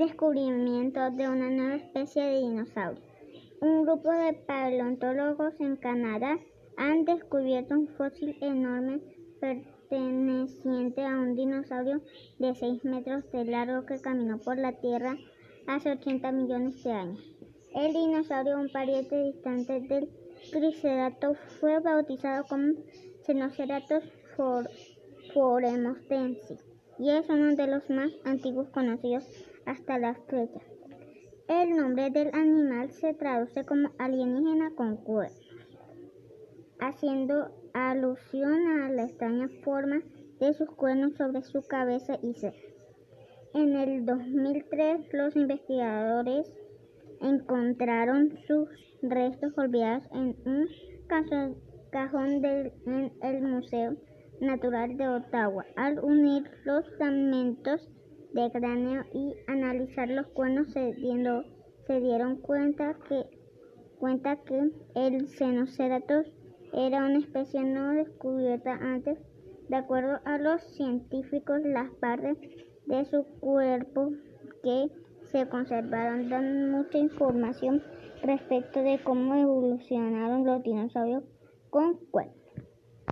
descubrimiento de una nueva especie de dinosaurio. Un grupo de paleontólogos en Canadá han descubierto un fósil enorme perteneciente a un dinosaurio de 6 metros de largo que caminó por la Tierra hace 80 millones de años. El dinosaurio, un pariente distante del Triceratops, fue bautizado como Cenoceratops for y es uno de los más antiguos conocidos hasta la fecha. El nombre del animal se traduce como alienígena con cuernos, haciendo alusión a la extraña forma de sus cuernos sobre su cabeza y. En el 2003, los investigadores encontraron sus restos olvidados en un cajón del en el Museo Natural de Ottawa. Al unir los fragmentos de cráneo y analizar los cuernos se, se dieron cuenta que, cuenta que el Cenoceratops era una especie no descubierta antes. De acuerdo a los científicos, las partes de su cuerpo que se conservaron dan mucha información respecto de cómo evolucionaron los dinosaurios con cuernos.